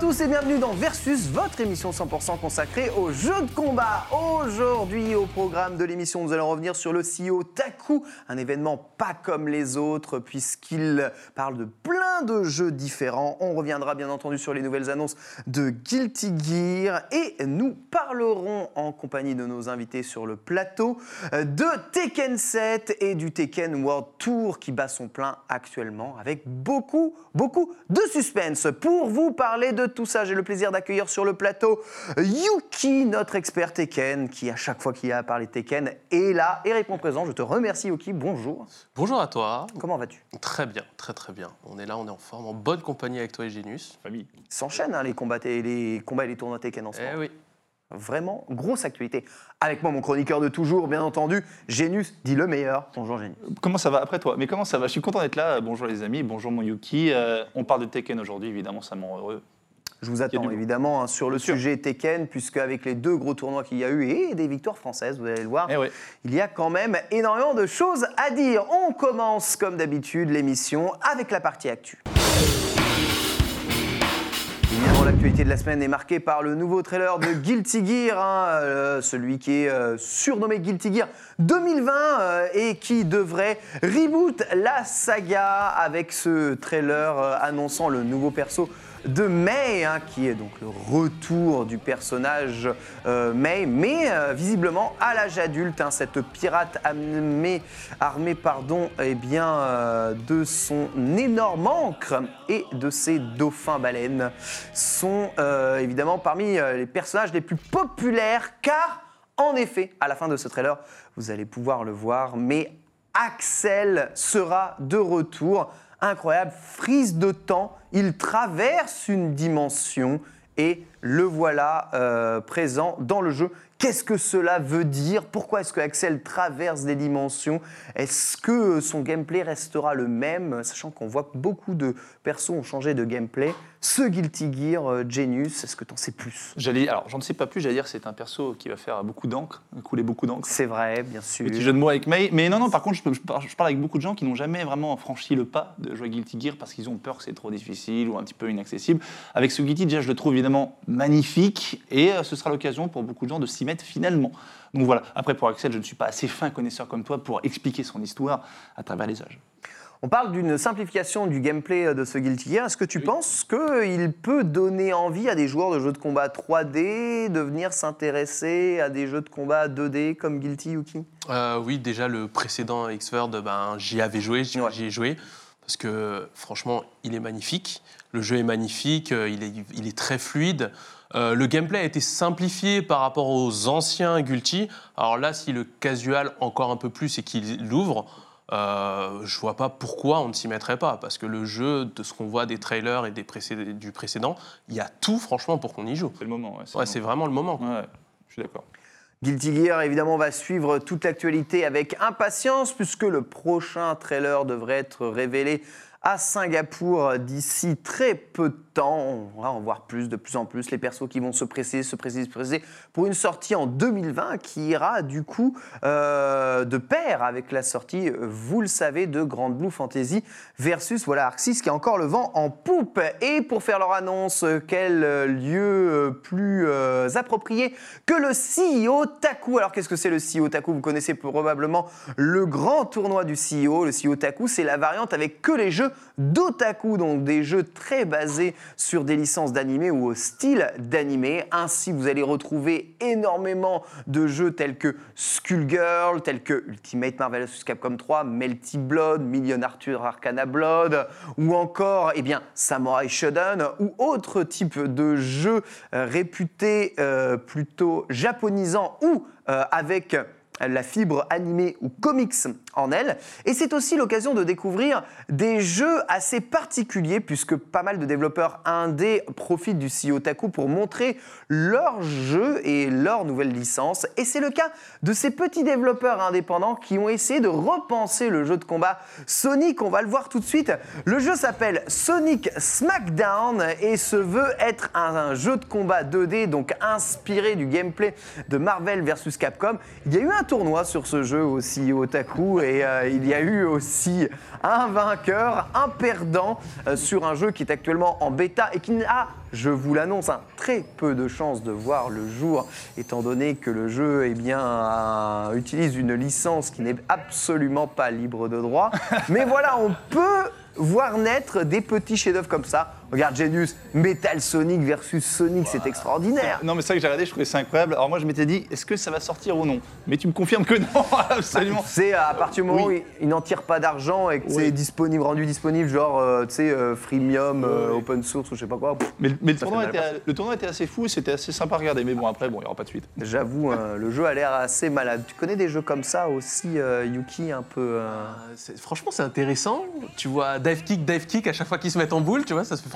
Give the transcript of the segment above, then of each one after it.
Tous et bienvenue dans Versus, votre émission 100% consacrée aux jeux de combat. Aujourd'hui, au programme de l'émission, nous allons revenir sur le CEO Taku, un événement pas comme les autres puisqu'il parle de plein de jeux différents. On reviendra bien entendu sur les nouvelles annonces de Guilty Gear et nous parlerons en compagnie de nos invités sur le plateau de Tekken 7 et du Tekken World Tour qui bat son plein actuellement avec beaucoup, beaucoup de suspense. Pour vous parler de tout ça, j'ai le plaisir d'accueillir sur le plateau Yuki, notre expert Tekken, qui à chaque fois qu'il y a à parler Tekken est là et répond présent. Je te remercie Yuki, bonjour. Bonjour à toi. Comment vas-tu? Très bien, très très bien. On est là, on est en forme, en bonne compagnie avec toi et Genius. Famille. S'enchaînent hein, les, combats, et les combats et les tournois Tekken en ce Eh moment. oui. Vraiment, grosse actualité. Avec moi, mon chroniqueur de toujours, bien entendu, Génus, dit le meilleur. Bonjour Génus. Comment ça va après toi? Mais comment ça va? Je suis content d'être là. Bonjour les amis, bonjour mon Yuki. Euh, on parle de Tekken aujourd'hui, évidemment, ça me rend heureux. Je vous attends évidemment hein, sur le sujet Tekken, puisque avec les deux gros tournois qu'il y a eu et des victoires françaises, vous allez le voir, Eh il y a quand même énormément de choses à dire. On commence comme d'habitude l'émission avec la partie actu. L'actualité de la semaine est marquée par le nouveau trailer de Guilty Gear, hein, euh, celui qui est euh, surnommé Guilty Gear 2020 euh, et qui devrait reboot la saga avec ce trailer annonçant le nouveau perso de Mei, hein, qui est donc le retour du personnage Mei, mais visiblement à l'âge adulte, hein, cette pirate armée, armée pardon, eh bien, de son énorme encre et de ses dauphins baleines sont euh, évidemment parmi euh, les personnages les plus populaires, car en effet, à la fin de ce trailer, vous allez pouvoir le voir, mais Axel sera de retour. Incroyable, frise de temps, il traverse une dimension et le voilà euh, présent dans le jeu. Qu'est-ce que cela veut dire? Pourquoi est-ce que Axel traverse des dimensions? Est-ce que son gameplay restera le même? Sachant qu'on voit que beaucoup de persos ont changé de gameplay. Ce Guilty Gear, euh, Genius, est-ce que tu en sais plus? J'allais, alors j'en sais pas plus, j'allais dire que c'est un perso qui va faire beaucoup d'encre, couler beaucoup d'encre. C'est vrai, bien sûr. Petit jeu de mots avec Mei. Mais non, non, par contre, je, peux- je parle, je parle avec beaucoup de gens qui n'ont jamais vraiment franchi le pas de jouer à Guilty Gear parce qu'ils ont peur que c'est trop difficile ou un petit peu inaccessible. Avec ce Guilty, déjà, je le trouve évidemment magnifique et euh, ce sera l'occasion pour beaucoup de gens de s'y mettre finalement. Donc voilà. Après, pour Axel, je ne suis pas assez fin connaisseur comme toi pour expliquer son histoire à travers les âges. On parle d'une simplification du gameplay de ce Guilty Gear. Est-ce que tu penses qu'il peut donner envie à des joueurs de jeux de combat 3D de venir s'intéresser à des jeux de combat 2D comme Guilty Yuki? Euh, oui, déjà le précédent X-Word, ben, j'y avais joué, j'y Ouais. ai joué. Parce que franchement, il est magnifique. Le jeu est magnifique, euh, il est, il est très fluide. Euh, le gameplay a été simplifié par rapport aux anciens Guilty. Alors là, si le casual encore un peu plus et qu'il l'ouvre, euh, je vois pas pourquoi on ne s'y mettrait pas. Parce que le jeu, de ce qu'on voit des trailers et des précéd- du précédent, il y a tout franchement pour qu'on y joue. C'est le moment. Ouais, Ouais, c'est vraiment le moment. Ouais, je suis d'accord. Guilty Gear, évidemment, va suivre toute l'actualité avec impatience puisque le prochain trailer devrait être révélé à Singapour d'ici très peu de temps. On va en voir plus, de plus en plus, les persos qui vont se presser, se presser, se presser pour une sortie en 2020 qui ira du coup euh, de pair avec la sortie, vous le savez, de Grand Blue Fantasy versus voilà Arc 6 qui a encore le vent en poupe. Et pour faire leur annonce, quel lieu euh, plus euh, approprié que le CEO Taku. Alors qu'est-ce que c'est le CEO Taku? Vous connaissez probablement le grand tournoi du CEO. Le CEO Taku, c'est la variante avec que les jeux d'otaku, donc des jeux très basés sur des licences d'animé ou au style d'animé. Ainsi, vous allez retrouver énormément de jeux tels que Skullgirl, tels que Ultimate Marvel vs Capcom 3, Melty Blood, Million Arthur Arcana Blood, ou encore eh bien, Samurai Shodown, ou autres types de jeux euh, réputés euh, plutôt japonisants ou euh, avec la fibre animée ou comics elle. Et c'est aussi l'occasion de découvrir des jeux assez particuliers, puisque pas mal de développeurs indés profitent du CEO Taku pour montrer leurs jeux et leurs nouvelles licences. Et c'est le cas de ces petits développeurs indépendants qui ont essayé de repenser le jeu de combat Sonic. On va le voir tout de suite. Le jeu s'appelle Sonic Smackdown et se veut être un, jeu de combat 2D, donc inspiré du gameplay de Marvel vs Capcom. Il y a eu un tournoi sur ce jeu aussi Otaku et euh, il y a eu aussi un vainqueur, un perdant euh, sur un jeu qui est actuellement en bêta et qui n'a, je vous l'annonce, hein, très peu de chances de voir le jour étant donné que le jeu eh bien, euh, utilise une licence qui n'est absolument pas libre de droit. Mais voilà, on peut voir naître des petits chefs-d'œuvre comme ça. Regarde Genius, Metal Sonic versus Sonic, c'est extraordinaire. Non, mais c'est vrai que j'ai regardé, je trouvais ça incroyable. Alors moi, je m'étais dit, est-ce que ça va sortir ou non? Mais tu me confirmes que non, absolument. C'est à partir du moment Oui. où ils n'en tirent pas d'argent et que Oui. c'est disponible, rendu disponible, genre, euh, tu sais, euh, freemium, euh, Oui. open source ou je sais pas quoi. pff, Mais, mais le, Ça tournoi était, mal le tournoi était assez fou, c'était assez sympa à regarder. Mais bon, après, bon, il n'y aura pas de suite. J'avoue, hein, le jeu a l'air assez malade. Tu connais des jeux comme ça aussi, euh, Yuki, un peu. euh, Euh, c'est- Franchement, c'est intéressant. Tu vois, dive kick, dive kick à chaque fois qu'ils se mettent en boule, tu vois, ça se fait.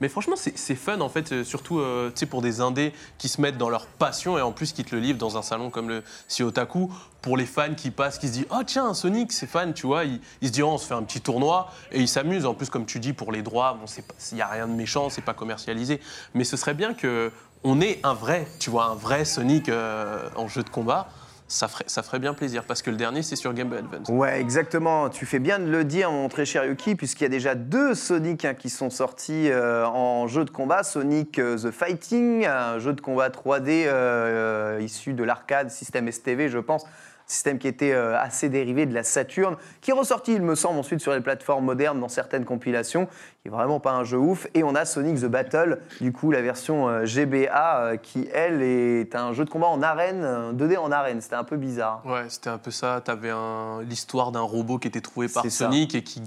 Mais franchement, c'est fun en fait, euh, surtout euh, pour des indés qui se mettent dans leur passion et en plus qui te le livrent dans un salon comme le Siotaku. Pour les fans qui passent, qui se disent Oh tiens, Sonic, c'est fan, tu vois, ils, se diront On se fait un petit tournoi et ils s'amusent. En plus, comme tu dis, pour les droits, il n'y a rien de méchant, c'est pas commercialisé. Mais ce serait bien que on ait un vrai, tu vois, un vrai Sonic euh, en jeu de combat. Ça ferait, bien plaisir parce que le dernier, c'est sur Game Boy Advance. Ouais, exactement. Tu fais bien de le dire, mon très cher Yuki, puisqu'il y a déjà deux Sonic hein, qui sont sortis euh, en jeu de combat. Sonic euh, The Fighting, un jeu de combat 3D euh, euh, issu de l'arcade système STV, je pense. Système qui était euh, assez dérivé de la Saturn, qui est ressorti, il me semble, ensuite sur les plateformes modernes dans certaines compilations, qui est vraiment pas un jeu ouf. Et on a Sonic the Battle, du coup la version euh, GBA, euh, qui elle est un jeu de combat en arène, euh, 2D en arène. C'était un peu bizarre. Ouais, c'était un peu ça. T'avais un... l'histoire d'un robot qui était trouvé par ça. Sonic et qui.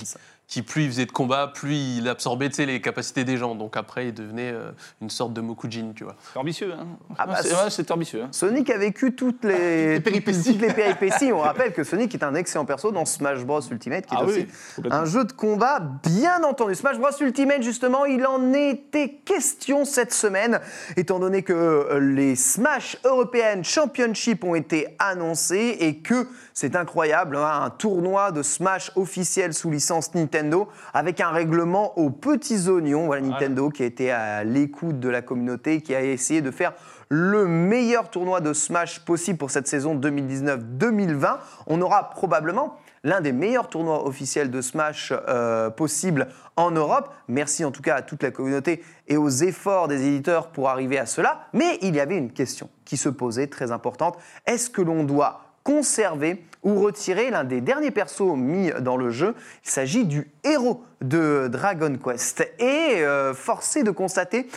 Qui, plus il faisait de combat, plus il absorbait les capacités des gens. Donc après, il devenait euh, une sorte de Mokujin, tu vois. C'est ambitieux, hein Ah bah, C'est- ouais, ambitieux. hein. Sonic a vécu toutes les, les péripéties. toutes les péripéties. On rappelle que Sonic est un excellent perso dans Smash Bros Ultimate, qui est Ah aussi oui, un jeu de combat bien entendu. Smash Bros Ultimate, justement, il en était question cette semaine, étant donné que euh, les Smash European Championship ont été annoncés et que c'est incroyable, hein, un tournoi de Smash officiel sous licence Nintendo avec un règlement aux petits oignons. Voilà Nintendo qui a été à l'écoute de la communauté, qui a essayé de faire le meilleur tournoi de Smash possible pour cette saison 2019-2020. On aura probablement l'un des meilleurs tournois officiels de Smash euh, possible en Europe. Merci en tout cas à toute la communauté et aux efforts des éditeurs pour arriver à cela. Mais il y avait une question qui se posait très importante. Est-ce que l'on doit conserver ou retirer l'un des derniers persos mis dans le jeu Il s'agit du héros de Dragon Quest. Et euh, forcé de constater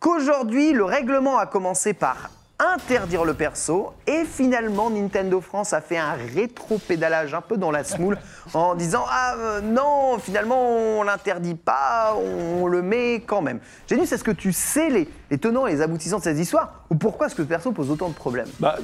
qu'aujourd'hui, le règlement a commencé par interdire le perso et finalement Nintendo France a fait un rétro-pédalage un peu dans la smoule en disant ah euh, non finalement on l'interdit pas on le met quand même. Genius est-ce que tu sais les, les tenants et les aboutissants de cette histoire ou pourquoi est-ce que ce perso pose autant de problèmes? Bah,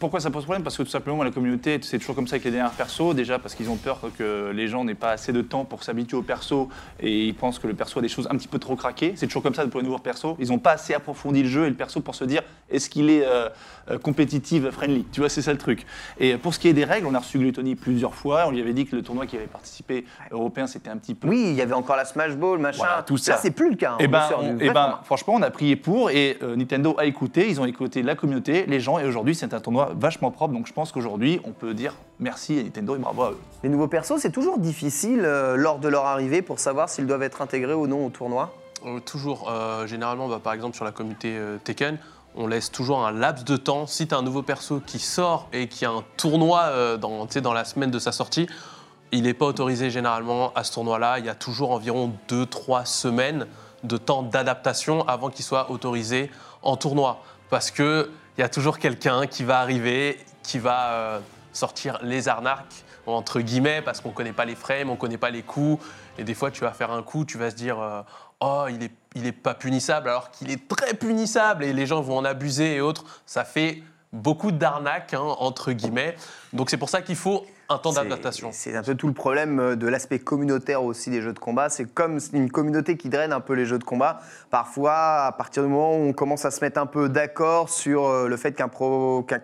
pourquoi ça pose problème? Parce que tout simplement, la communauté, c'est toujours comme ça avec les derniers persos. Déjà, parce qu'ils ont peur que les gens n'aient pas assez de temps pour s'habituer au perso et ils pensent que le perso a des choses un petit peu trop craquées. C'est toujours comme ça pour les nouveaux persos. Ils n'ont pas assez approfondi le jeu et le perso pour se dire est-ce qu'il est euh, euh, compétitive, friendly? Tu vois, c'est ça le truc. Et pour ce qui est des règles, on a reçu Gluttony plusieurs fois. On lui avait dit que le tournoi qui avait participé européen, c'était un petit peu. Oui, il y avait encore la Smash Ball, machin. Voilà, tout ça. Là, c'est plus le cas. hein, Eh on ben, on- eh ben, franchement, on a pour et euh, Nintendo a écouté. Ils ont écouté la communauté, les gens, et aujourd'hui, c'est un tournoi vachement propre. Donc, je pense qu'aujourd'hui, on peut dire merci à Nintendo et bravo à eux. Les nouveaux persos, c'est toujours difficile euh, lors de leur arrivée pour savoir s'ils doivent être intégrés ou non au tournoi. Euh, toujours, euh, généralement, bah, par exemple sur la communauté euh, Tekken, on laisse toujours un laps de temps. Si tu as un nouveau perso qui sort et qui a un tournoi euh, dans, tu sais, dans la semaine de sa sortie, il n'est pas autorisé généralement à ce tournoi-là. Il y a toujours environ 2-3 semaines de temps d'adaptation avant qu'il soit autorisé en tournoi. Parce qu'il y a toujours quelqu'un qui va arriver, qui va euh, sortir les arnaques, entre guillemets, parce qu'on ne connaît pas les frames, on ne connaît pas les coups. Et des fois, tu vas faire un coup, tu vas se dire euh, Oh, il n'est est pas punissable, alors qu'il est très punissable et les gens vont en abuser et autres. Ça fait beaucoup d'arnaques, hein, entre guillemets. Donc c'est pour ça qu'il faut un temps d'adaptation. C'est un peu tout le problème euh, de l'aspect communautaire aussi des jeux de combat. C'est comme une communauté qui draine un peu les jeux de combat. Parfois, à partir du moment où on commence à se mettre un peu d'accord sur euh, le fait qu'un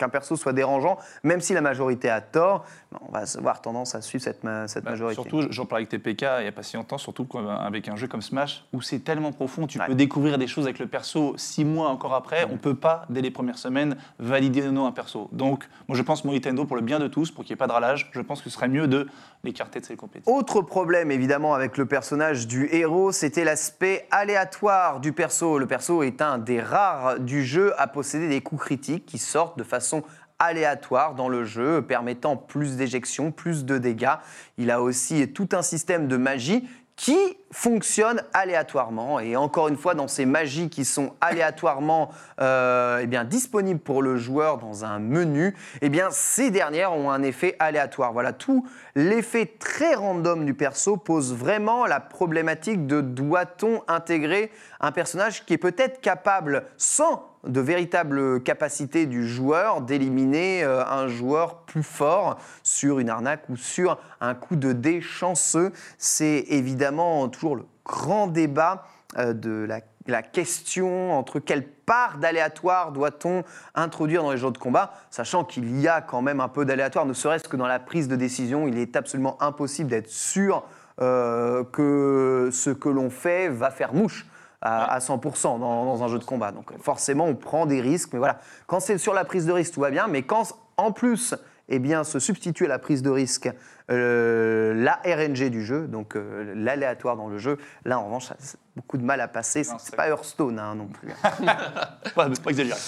perso soit dérangeant, même si la majorité a tort, on va avoir tendance à suivre cette, ma- cette Bah, majorité. Surtout, j'en parlais avec TPK il n'y a pas si longtemps, surtout avec un jeu comme Smash, où c'est tellement profond, tu Ouais. peux découvrir des choses avec le perso six mois encore après. On peut pas, dès les premières semaines, valider ou non un perso. Donc, moi je pense, mon Nintendo, pour le bien de tous, pour qu'il n'y ait pas de ralage, je pense que ce serait mieux de l'écarter de ces compétitions. Autre problème évidemment avec le personnage du héros, c'était l'aspect aléatoire du perso. Le perso est un des rares du jeu à posséder des coups critiques qui sortent de façon aléatoire dans le jeu, permettant plus d'éjections, plus de dégâts. Il a aussi tout un système de magie qui fonctionne aléatoirement. Et encore une fois, dans ces magies qui sont aléatoirement euh, eh bien, disponibles pour le joueur dans un menu, eh bien, ces dernières ont un effet aléatoire. Voilà, tout l'effet très random du perso pose vraiment la problématique de doit-on intégrer un personnage qui est peut-être capable, sans de véritables capacités du joueur, d'éliminer euh, un joueur plus fort sur une arnaque ou sur un coup de dé chanceux. C'est évidemment le grand débat euh, de la, question entre quelle part d'aléatoire doit-on introduire dans les jeux de combat, sachant qu'il y a quand même un peu d'aléatoire, ne serait-ce que dans la prise de décision, il est absolument impossible d'être sûr euh, que ce que l'on fait va faire mouche à, à 100% dans, dans un jeu de combat. Donc forcément, on prend des risques, mais voilà. Quand c'est sur la prise de risque, tout va bien, mais quand en plus, eh bien, se substitue à la prise de risque euh, la RNG du jeu, donc euh, l'aléatoire dans le jeu, là en revanche, ça- beaucoup de mal à passer. C'est pas Hearthstone hein, non plus. Pas, pas exagéré.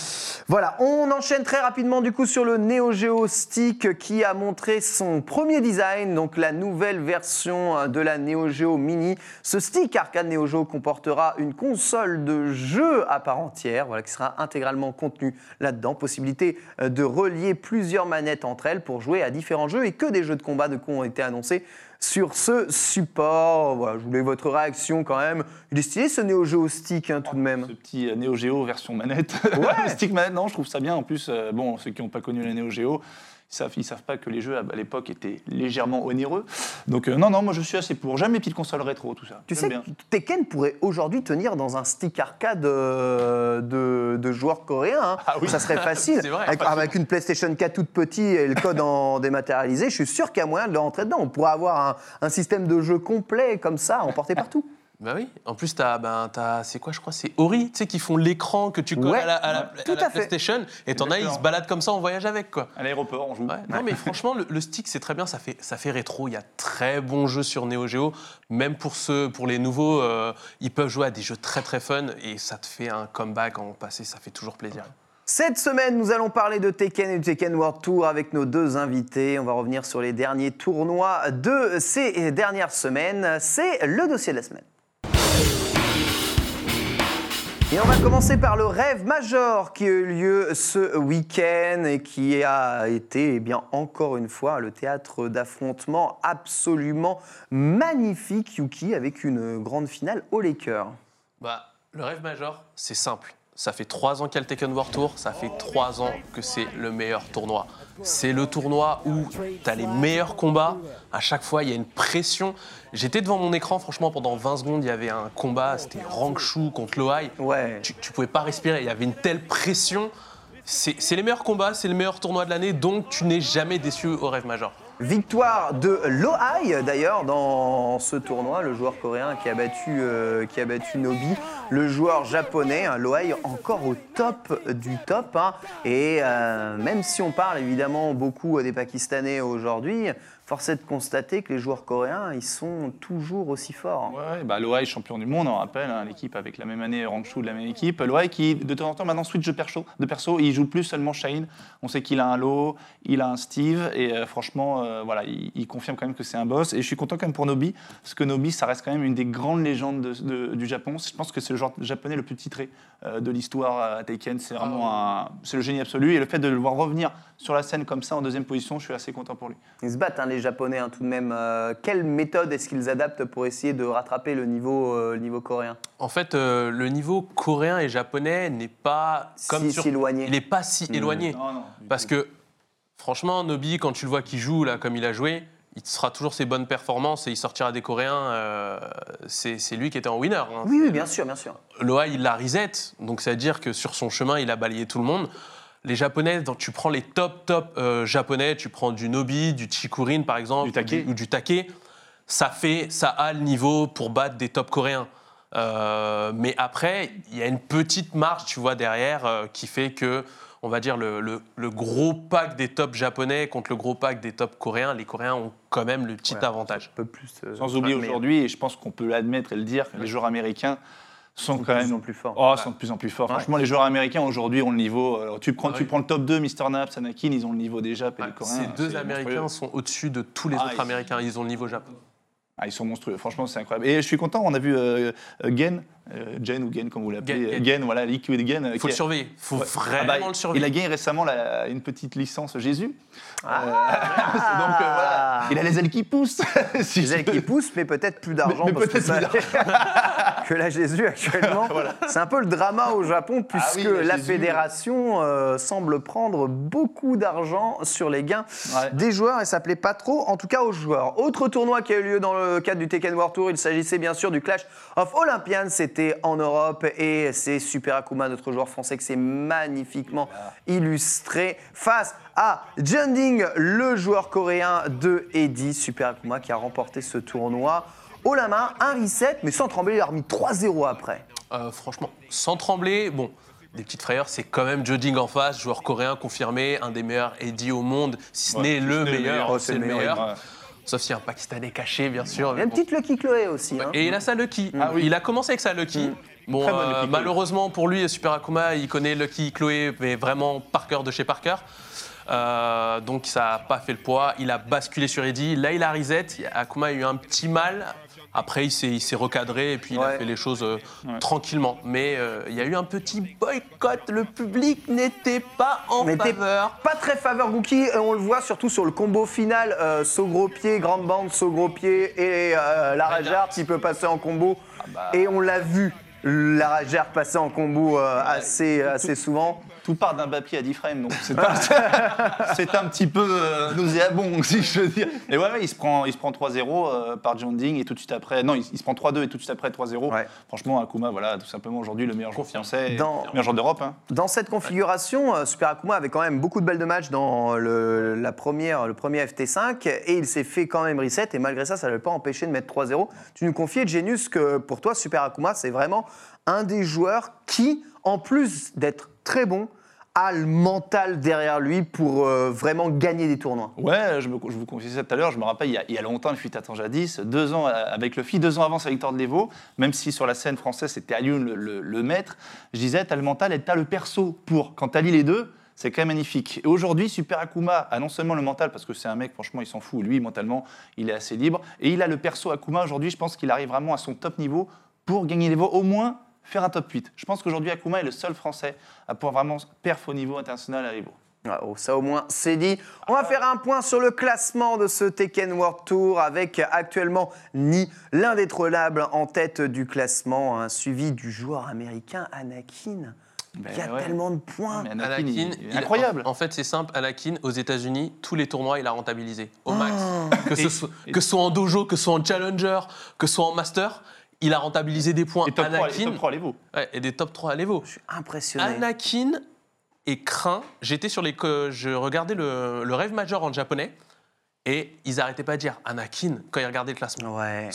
Voilà, on enchaîne très rapidement du coup sur le Neo Geo Stick qui a montré son premier design, donc la nouvelle version euh, de la Neo Geo Mini. Ce stick arcade Neo Geo comportera une console de jeu à part entière, voilà, qui sera intégralement contenue là-dedans. Possibilité de relier plusieurs manettes entre elles pour jouer à différents jeux et que des jeux de combat de coup ont été annoncés sur ce support. Voilà, je voulais votre réaction quand même. Il est stylé ce Neo Geo Stick hein, tout de même. Ce petit euh, Neo Geo version manette. Ouais. Stick manette, non, je trouve ça bien. En plus, euh, bon, ceux qui n'ont pas connu la Neo Geo, savent, ils savent pas que les jeux à à l'époque étaient légèrement onéreux. Donc, euh, non, non, moi je suis assez pour. J'aime les petites consoles rétro, tout ça. Tu sais bien. que Tekken pourrait aujourd'hui tenir dans un stick arcade euh, de, de joueurs coréens. hein. Ah oui. Ça serait facile. Vrai, avec, une PlayStation 4 toute petite et le code en dématérialisé, je suis sûr qu'il y a moyen de le rentrer dedans. On pourrait avoir un, un système de jeu complet comme ça, emporté partout. Bah oui. En plus, t'as, ben, t'as, c'est quoi, je crois, c'est Ori, tu sais, qui font l'écran que tu colles Ouais, à la, à la- tout à la à fait. PlayStation. Et t'en as, ils se baladent comme ça en voyage avec, quoi. À l'aéroport, on joue. Ouais. Non, mais franchement, le, le stick, c'est très bien. Ça fait, ça fait rétro. Il y a très bons jeux sur Neo Geo. Même pour ceux, pour les nouveaux, euh, ils peuvent jouer à des jeux très très fun et ça te fait un comeback en passé. Ça fait toujours plaisir. Cette semaine, nous allons parler de Tekken et du Tekken World Tour avec nos deux invités. On va revenir sur les derniers tournois de ces dernières semaines. C'est le dossier de la semaine. Et on va commencer par le rêve major qui a eu lieu ce week-end et qui a été, eh encore une fois, le théâtre d'affrontements absolument magnifique, Yuki, avec une grande finale au Laker. Bah, le rêve major, c'est simple. Ça fait trois ans qu'il y a le Tekken World Tour, ça fait trois ans que c'est le meilleur tournoi. C'est le tournoi où tu as les meilleurs combats. À chaque fois, il y a une pression. J'étais devant mon écran, franchement, pendant 20 secondes, il y avait un combat, c'était Rangshu contre Loai. Ouais. Tu, tu pouvais pas respirer, il y avait une telle pression. C'est c'est les meilleurs combats, c'est le meilleur tournoi de l'année, donc tu n'es jamais déçu au rêve major. Victoire de Loai d'ailleurs dans ce tournoi, le joueur coréen qui a battu, euh, qui a battu Nobi, le joueur japonais, hein, encore au top du top. hein. et euh, même si on parle évidemment beaucoup des Pakistanais aujourd'hui, force est de constater que les joueurs coréens, ils sont toujours aussi forts. Ouais, bah Loai, champion du monde, on rappelle, hein, l'équipe avec la même année, Rangshu de la même équipe. Loai qui, de temps en temps, maintenant switch de perso, de perso il joue plus seulement Shine. On sait qu'il a un Lo, il a un Steve, et euh, franchement, euh, voilà, il, il confirme quand même que c'est un boss. Et je suis content quand même pour Nobi, parce que Nobi, ça reste quand même une des grandes légendes de- de- du Japon. Je pense que c'est le joueur japonais le plus titré euh, de l'histoire à Taken. C'est vraiment un, c'est le génie absolu. Et le fait de le voir revenir sur la scène comme ça en deuxième position, je suis assez content pour lui. Ils se battent, hein, les Japonais, hein, tout de même. Euh, quelle méthode est-ce qu'ils adaptent pour essayer de rattraper le niveau, euh, le niveau coréen? En fait, euh, le niveau coréen et japonais n'est pas comme Si- sur... si éloigné. Il n'est pas si éloigné. Non, non, du Parce que Franchement, Nobi, quand tu le vois qui joue là, comme il a joué, il sera toujours ses bonnes performances et il sortira des Coréens. euh, c'est lui qui était en winner. hein. Oui, oui, bien sûr, bien sûr. Loa, il l'a reset, donc ça veut dire que sur son chemin, il a balayé tout le monde. Les Japonais, donc tu prends les top top euh, japonais, tu prends du Nobi, du Chikurin par exemple, Du Take. ou du Take, ça fait, ça a le niveau pour battre des top coréens. Euh, mais après, il y a une petite marge, tu vois, derrière, euh, qui fait que, on va dire, le, le- le gros pack des top japonais contre le gros pack des top coréens, les Coréens ont quand même le petit Ouais. avantage. Un peu plus. euh, Sans oublier aujourd'hui, et je pense qu'on peut l'admettre et le dire, que les joueurs américains sont de quand plus même en plus forts. Oh, sont de plus en plus forts. Ouais. Franchement, les joueurs américains aujourd'hui ont le niveau. euh, tu, prends, Ah tu prends le top 2, Mister Naps, Anakin, ils ont le niveau des Japs et Ouais, des Coréens. ces deux c'est Américains sont au-dessus de tous les Ah, autres ils- Américains. Ils ont le niveau Japon. Ah, ils sont monstrueux. Franchement, c'est incroyable. Et je suis content, on a vu euh, euh, Gen, euh, Gen ou Gen comme vous l'appelez, Gen, Gen, voilà, Liquid Gen. euh, Il faut le a- surveiller. Il faut Ouais. vraiment Ah bah, le Il surveiller. a gagné récemment la- une petite licence Jésus. Ah. Euh, donc euh, voilà, il a les ailes qui poussent. si Les ailes qui poussent, mais peut-être plus d'argent Mais- mais parce que, peut-être ça- que la Jésus actuellement. C'est un peu le drama au Japon puisque Ah oui, la fédération euh, semble prendre beaucoup d'argent sur les gains Ouais. des joueurs et ça plaît pas trop, en tout cas aux joueurs. Autre tournoi qui a eu lieu dans le cadre du Tekken World Tour, il s'agissait bien sûr du Clash of Olympians, c'était en Europe et c'est Super Akuma, notre joueur français, qui s'est magnifiquement illustré face à Junding, le joueur coréen de Eddie, Super Akuma, qui a remporté ce tournoi. Haut la main, un reset, mais sans trembler, il a remis 3-0 après. Euh, franchement, sans trembler, bon, des petites frayeurs, c'est quand même Joding en face, joueur coréen confirmé, un des meilleurs Eddie au monde, si ce Ouais, n'est si le meilleur, meilleur. Oh, c'est le meilleur. Ouais. Sauf s'il y a un Pakistanais caché, bien sûr. Il y a une bon. petite Lucky Chloé aussi. hein. Et il a sa Lucky. Ah oui. Il a commencé avec sa Lucky. Bon, Très bonne euh, Lucky malheureusement pour lui, Super Akuma, il connaît Lucky Chloé, mais vraiment Parker de chez Parker. Euh, donc ça n'a pas fait le poids. Il a basculé sur Eddie. Là, il a reset. Akuma a eu un petit mal. Après, il s'est recadré et puis il Ouais. a fait les choses euh, tranquillement. Mais euh, il y a eu un petit boycott. Le public n'était pas en faveur. Pas très faveur Gookie, et on le voit surtout sur le combo final, euh, saut gros pied, grande bande, saut gros pied et euh, la Rajard qui peut passer en combo. Et on l'a vu, la Rajard passer en combo euh, assez, assez souvent. Tout part d'un papier à 10 frames, donc c'est un, c'est un petit peu euh, nauséabond, si je veux dire. Mais ouais, ouais, il se prend, il se prend 3-0 euh, par John Ding et tout de suite après. Non, il, il se prend 3-2 et tout de suite après 3-0. Ouais. Franchement, Akuma, voilà, tout simplement aujourd'hui le meilleur joueur français, Dans- le meilleur joueur d'Europe. hein. Dans cette configuration, euh, Super Akuma avait quand même beaucoup de belles de match dans le, la première, le premier FT5 et il s'est fait quand même reset et malgré ça, ça ne l'avait pas empêché de mettre 3-0. Tu nous confiais, Genius, que pour toi, Super Akuma, c'est vraiment un des joueurs qui, en plus d'être très bon, a le mental derrière lui pour euh, vraiment gagner des tournois. Ouais, je, je vous confiais ça tout à l'heure, je me rappelle, il y a, longtemps, il fut à temps jadis, deux ans euh, avec le FI, deux ans avant sa victoire de l'Evo, même si sur la scène française c'était Alioun le, le- le maître, je disais, t'as le mental et t'as le perso pour. Quand t'allies les deux, c'est quand même magnifique. Et aujourd'hui, Super Akuma a non seulement le mental, parce que c'est un mec, franchement, il s'en fout, lui, mentalement, il est assez libre, et il a le perso Akuma, aujourd'hui, je pense qu'il arrive vraiment à son top niveau pour gagner l'Evo, au moins faire un top 8. Je pense qu'aujourd'hui, Akuma est le seul Français à pouvoir vraiment perf au niveau international à l'Evo. Ah, oh, ça au moins c'est dit. On va faire un point sur le classement de ce Tekken World Tour avec actuellement Ni, l'indétrônable en tête du classement, hein, suivi du joueur américain Anakin. Ben Il y a ouais. tellement de points. Mais Anakin, Anakin, il- il est il- incroyable. En, en fait, c'est simple. Anakin, aux États-Unis, tous les tournois, il a rentabilisé au max. Ah. Que, ce Et- soit, et- que ce soit en dojo, que ce soit en challenger, que ce soit en master, il a rentabilisé des points. Et top 3, Anakin, top 3 les veaux. ouais, et des top 3 à l'Evo. Je suis impressionné. Anakin est craint. J'étais sur les. que Je regardais le, le rêve major en japonais et ils arrêtaient pas de dire Anakin quand ils regardaient le classement. Ouais.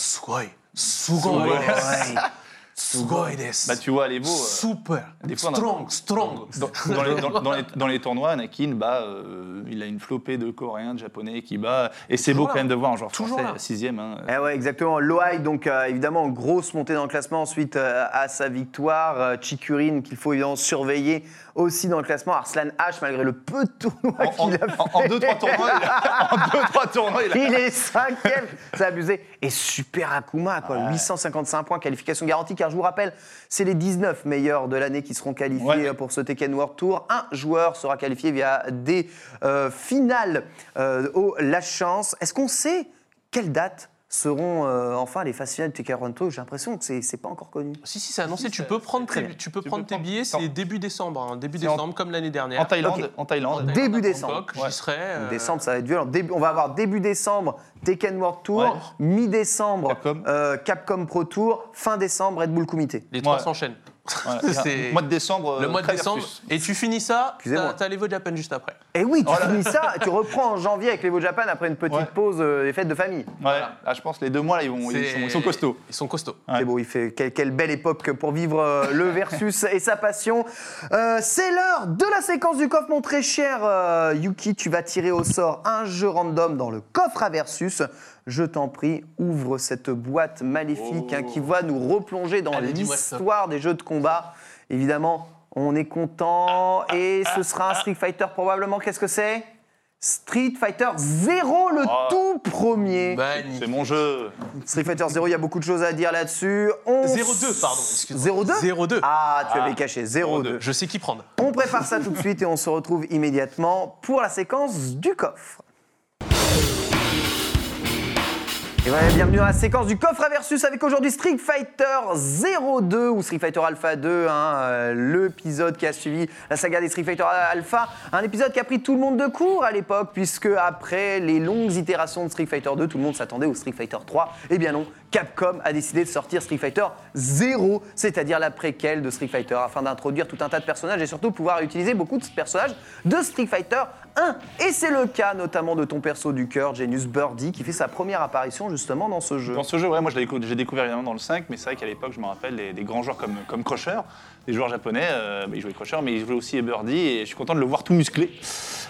Sugoi. Sugoi. Ouais. Sugoi desu. Bah, tu vois, les veaux. euh, Super. des fois, a- strong, strong. Dans, dans les, dans- dans les- dans les tournois, Anakin, bah, euh, il a une flopée de Coréens, de Japonais qui bat. Et c'est beau quand même de voir un joueur Toujours français, là. sixième. Hein. Eh ouais, exactement. Loai, donc euh, évidemment, grosse montée dans le classement ensuite euh, à sa victoire. Euh, Chikurin, qu'il faut évidemment surveiller aussi dans le classement. Arslan H, malgré le peu de tournois qu'il a fait. en- en deux, trois tournois, il a, en deux, trois tournois, il a- Il est cinquième, c'est abusé. Et Super Akuma, quoi, Ouais. 855 points, qualification garantie, car je vous rappelle, c'est les 19 meilleurs de l'année qui seront qualifiés Ouais. euh, pour ce Tekken World Tour. Un joueur sera qualifié via des euh, finales euh, au La Chance. Est-ce qu'on sait quelle date seront euh, enfin les phases finales de Tekken Toronto J'ai l'impression que c'est c'est pas encore connu. Si, si, c'est annoncé. Si, tu peux prendre très tes, bien. tu peux Tu prendre peux tes prendre- billets, c'est début décembre. hein, début en- décembre, comme l'année dernière. En Thaïlande, en Thaïlande. En Début décembre. Bangkok, Ouais. J'y serai. euh, Décembre, ça va être violent. Début- on va avoir début décembre Tekken World Tour, Ouais. mi-décembre Capcom. euh, Capcom Pro Tour, fin décembre Red Bull Comité. Les trois s'enchaînent. Ouais, C'est- Mois de décembre. Le euh, mois de décembre. versus. Et tu finis ça, t'as t'as l'Evo Japan juste après. Et oui, tu Voilà. finis ça, tu reprends en janvier avec l'Evo Japan après une petite Ouais. pause euh, des fêtes de famille. Ouais, ah, je pense les deux mois là, ils, vont, ils, C'est- sont, ils sont costauds. Ils sont costauds. Ouais. C'est beau, il fait quelle, quelle belle époque pour vivre euh, le versus et sa passion. Euh, c'est l'heure de la séquence du coffre, mon très cher euh, Yuki. Tu vas tirer au sort un jeu random dans le coffre à versus. Je t'en prie, ouvre cette boîte maléfique hein, qui va nous replonger dans l'histoire des jeux de combat. Évidemment, on est content et ce sera un Street Fighter probablement. Qu'est-ce que c'est? Street Fighter 0, le Oh. tout premier. C'est mon jeu. Street Fighter 0, il y a beaucoup de choses à dire là-dessus. On 0-2, pardon. excuse-moi. 0-2 0-2. Ah, tu Ah. avais caché 0-2. Je sais qui prendre. On prépare ça tout de suite et on se retrouve immédiatement pour la séquence du coffre. Et voilà, bienvenue dans la séquence du coffre à versus avec aujourd'hui Street Fighter 02 ou Street Fighter Alpha 2, hein, euh, l'épisode qui a suivi la saga des Street Fighter Alpha, un épisode qui a pris tout le monde de court à l'époque puisque après les longues itérations de Street Fighter 2, tout le monde s'attendait au Street Fighter 3. Eh bien non, Capcom a décidé de sortir Street Fighter 0, c'est-à-dire la préquelle de Street Fighter, afin d'introduire tout un tas de personnages et surtout pouvoir utiliser beaucoup de personnages de Street Fighter 1. Et c'est le cas notamment de ton perso du cœur, Genius Birdie, qui fait sa première apparition justement dans ce jeu. Dans ce jeu, ouais, moi j'ai découvert évidemment dans le 5, mais c'est vrai qu'à l'époque, je me rappelle des, des grands joueurs comme, comme Crusher, des joueurs japonais, euh, bah, ils jouaient Crusher, mais ils jouaient aussi Birdie, et je suis content de le voir tout musclé,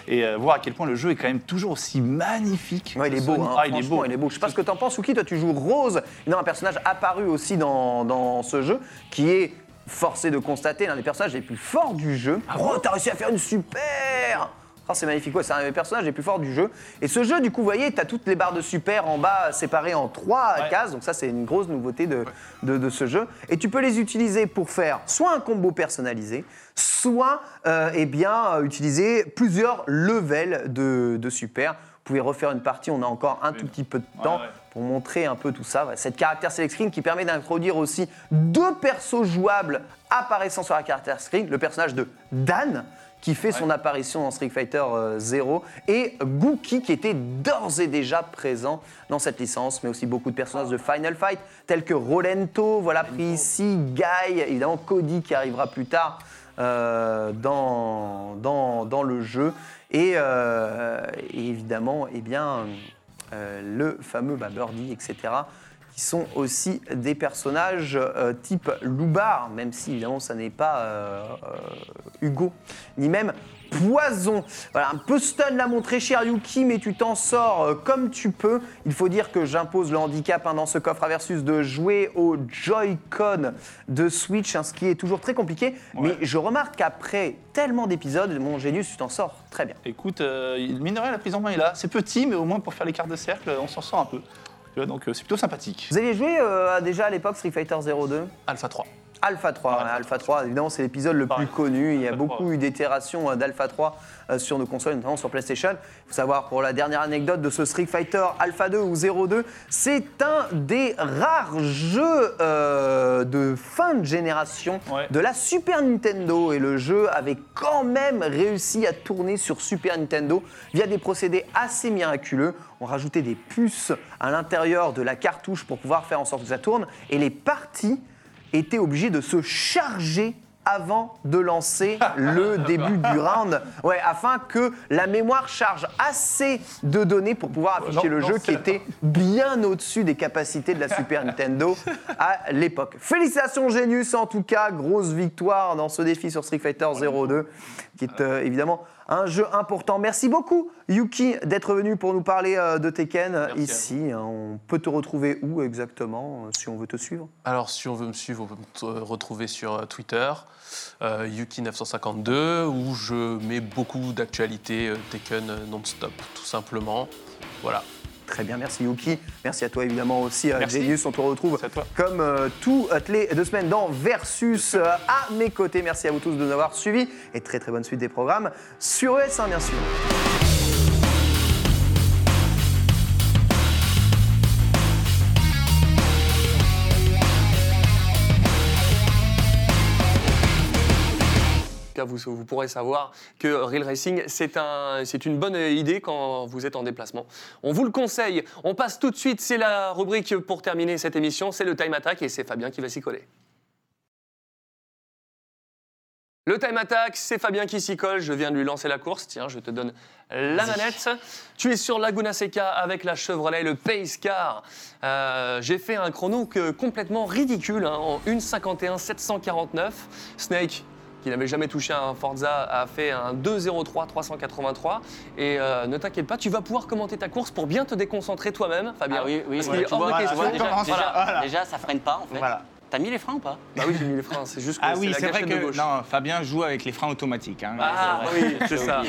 et euh, voir à quel point le jeu est quand même toujours aussi magnifique. Ouais, il est beau, hein, Ah, il est beau. il est beau. Je sais pas ce que t'en penses, Ouki, toi tu joues Rose, il a un personnage apparu aussi dans, dans ce jeu, qui est forcé de constater l'un des personnages les plus forts du jeu. oh, t'as réussi à faire une super Oh, c'est magnifique, ouais, c'est un des personnages les plus forts du jeu. Et ce jeu, du coup, vous voyez, tu as toutes les barres de super en bas séparées en trois Ouais. cases. Donc ça, c'est une grosse nouveauté de, de, de ce jeu. Et tu peux les utiliser pour faire soit un combo personnalisé, soit euh, eh bien, euh, utiliser plusieurs levels de, de super. Vous pouvez refaire une partie, on a encore un tout petit peu de temps ouais. pour montrer un peu tout ça. Cette caractère select screen qui permet d'introduire aussi deux persos jouables apparaissant sur la caractère screen. Le personnage de Dan, qui fait son apparition dans Street Fighter euh, 0, et Gookie, qui était d'ores et déjà présent dans cette licence, mais aussi beaucoup de personnages de Final Fight, tels que Rolento, voilà pris ici, Guy, évidemment Cody qui arrivera plus tard euh, dans, dans, dans le jeu, et, euh, et évidemment, eh bien, euh, le fameux bah, Birdie, etc., qui sont aussi des personnages euh, type Loubar, même si évidemment ça n'est pas euh, euh, Hugo, ni même Poison. Voilà, un peu stun là mon très cher Yuki, mais tu t'en sors comme tu peux. Il faut dire que j'impose le handicap hein, dans ce coffre à versus de jouer au Joy-Con de Switch, hein, ce qui est toujours très compliqué. Mais je remarque qu'après tellement d'épisodes, mon Genius, tu t'en sors très bien. Écoute, euh, mine de rien, la prise en main est là. C'est petit, mais au moins pour faire les cartes de cercle, on s'en sort un peu. Tu vois, donc euh, c'est plutôt sympathique. Vous aviez joué euh, à- déjà à l'époque Street Fighter 02 Alpha 3. Alpha 3, Alpha ouais, Alpha 3, évidemment c'est l'épisode le plus connu. Il y a beaucoup 3. eu d'itérations euh, d'Alpha 3 euh, sur nos consoles, notamment sur PlayStation. Il faut savoir pour la dernière anecdote de ce Street Fighter Alpha 2 ou 02, c'est un des rares jeux euh, de fin de génération Ouais. de la Super Nintendo. Et le jeu avait quand même réussi à tourner sur Super Nintendo via des procédés assez miraculeux. On rajoutait des puces à l'intérieur de la cartouche pour pouvoir faire en sorte que ça tourne. Et les parties étaient obligés de se charger avant de lancer le début du round, ouais, afin que la mémoire charge assez de données pour pouvoir afficher non, le non, jeu qui était bien au-dessus des capacités de la Super Nintendo à l'époque. Félicitations Genius en tout cas, grosse victoire dans ce défi sur Street Fighter 02, qui est euh, évidemment un jeu important. Merci beaucoup Yuki d'être venu pour nous parler euh, de Tekken Merci ici. hein. On peut te retrouver où exactement euh, si on veut te suivre? Alors, si on veut me suivre, on peut me retrouver sur euh, Twitter, euh, Yuki952, où je mets beaucoup d'actualités Tekken non-stop, tout simplement. Voilà. Très bien, merci Yuki. Merci à toi évidemment aussi, euh, Merci. Genius. On te retrouve comme euh, toutes les deux semaines dans Versus euh, à mes côtés. Merci à vous tous de nous avoir suivis et très très bonne suite des programmes sur ES1 bien sûr. Cas, vous, vous pourrez savoir que Real Racing, c'est un, c'est une bonne idée quand vous êtes en déplacement. On vous le conseille. On passe tout de suite, c'est la rubrique pour terminer cette émission, c'est le Time Attack et c'est Fabien qui va s'y coller. Le time attack, c'est Fabien qui s'y colle. Je viens de lui lancer la course. Tiens, je te donne la manette. Tu es sur Laguna Seca avec la Chevrolet, le Pace Car. Euh, J'ai fait un chrono que- complètement ridicule hein, en 1,51 749. Snake, qui n'avait jamais touché un Forza, a fait un 2,03 383. Et euh, ne t'inquiète pas, tu vas pouvoir commenter ta course pour bien te déconcentrer toi-même, Fabien. Ah oui, oui, Parce ouais, qu'il est tu hors vois, de tu vois, question. déjà, déjà, Voilà. déjà, ça freine pas en fait. Voilà. T'as mis les freins ou pas? Bah oui, j'ai mis les freins, c'est juste que Ah c'est oui, la c'est vrai que gauche. non, Fabien joue avec les freins automatiques. hein. Ah oui, c'est ça.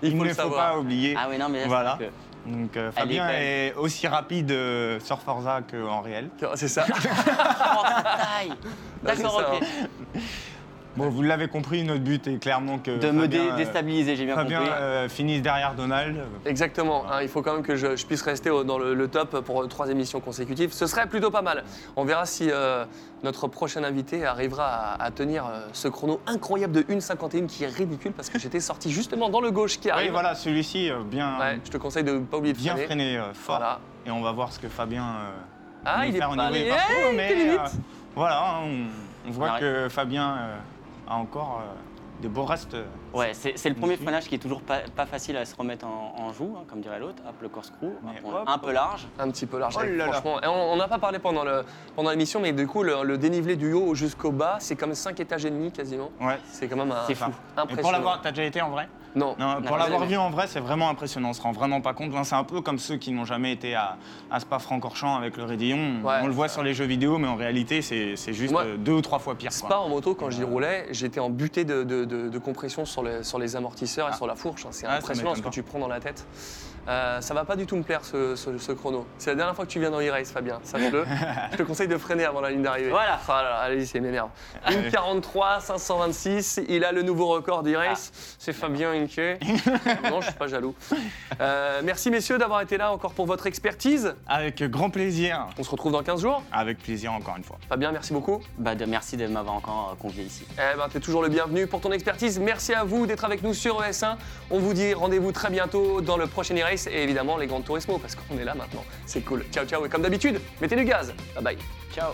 Il ne faut savoir. pas oublier. Ah oui, non, mais là, c'est Voilà. vrai Donc euh, est Fabien est, aussi rapide euh, sur Forza qu'en réel. C'est ça. Oh, D'accord, c'est ça, ok. Bon, vous l'avez compris, notre but est clairement que De me dé- déstabiliser, j'ai bien Fabien compris. euh, finisse derrière Donald. Exactement. hein, il faut quand même que je, je puisse rester au- dans le, le top pour euh, trois émissions consécutives. Ce serait plutôt pas mal. On verra si euh, notre prochain invité arrivera à, à tenir euh, ce chrono incroyable de 1,51 qui est ridicule parce que j'étais sorti justement dans le gauche qui Oui, arrive. voilà, celui-ci bien, Ouais, je te conseille de ne pas oublier de bien freiner. fort. Voilà. Et on va voir ce que Fabien Ah, il est pas allé. Hey, mais voilà, hein, on, on voit arrête. que Fabien a encore euh, des beaux restes. euh, Ouais, c'est c'est le premier freinage qui est toujours pas, pas facile à se remettre en, en joue, hein, comme dirait l'autre. Hop, le corkscrew, hop, un peu large. Un petit peu large, Oh là là. franchement. Et on n'a pas parlé pendant le- pendant l'émission, mais du coup, le, le dénivelé du haut jusqu'au bas, c'est comme 5 étages et demi quasiment. Ouais. C'est quand même un, C'est fou. Et impressionnant. pour l'avoir, t'as déjà été en vrai? Non. Pour l'avoir vu en vrai, c'est vraiment impressionnant. On se rend vraiment pas compte. C'est un peu comme ceux qui n'ont jamais été à, à Spa-Francorchamps avec le Raidillon. Ouais. on le voit sur les jeux vidéo, mais en réalité, c'est juste Moi, euh, deux ou trois fois pire. Spa quoi. en moto, quand j'y roulais, j'étais en butée de, de- de- de compression sur les, sur les amortisseurs et Ah. sur la fourche. C'est Ah, impressionnant ce que tu prends dans la tête. Euh, ça va pas du tout me plaire ce, ce- ce chrono. C'est la dernière fois que tu viens dans e-race, Fabien, sache-le. Je te conseille de freiner avant la ligne d'arrivée. Voilà. Ah là là, allez-y, c'est m'énerve. Une 43, 526, il a le nouveau record d'e-race. Ah. C'est Fabien Inke. non, je suis pas jaloux. Euh, merci messieurs d'avoir été là encore pour votre expertise. Avec grand plaisir. On se retrouve dans 15 jours. Avec plaisir, encore une fois. Fabien, merci beaucoup. Bah, de- merci de m'avoir encore euh, convié ici. Eh ben, t'es toujours le bienvenu pour ton expertise. Merci à vous d'être avec nous sur ES1. On vous dit rendez-vous très bientôt dans le prochain e-race et évidemment les grandes Turismo parce qu'on est là maintenant. C'est cool. Ciao, ciao. Et comme d'habitude, mettez du gaz. Bye bye. Ciao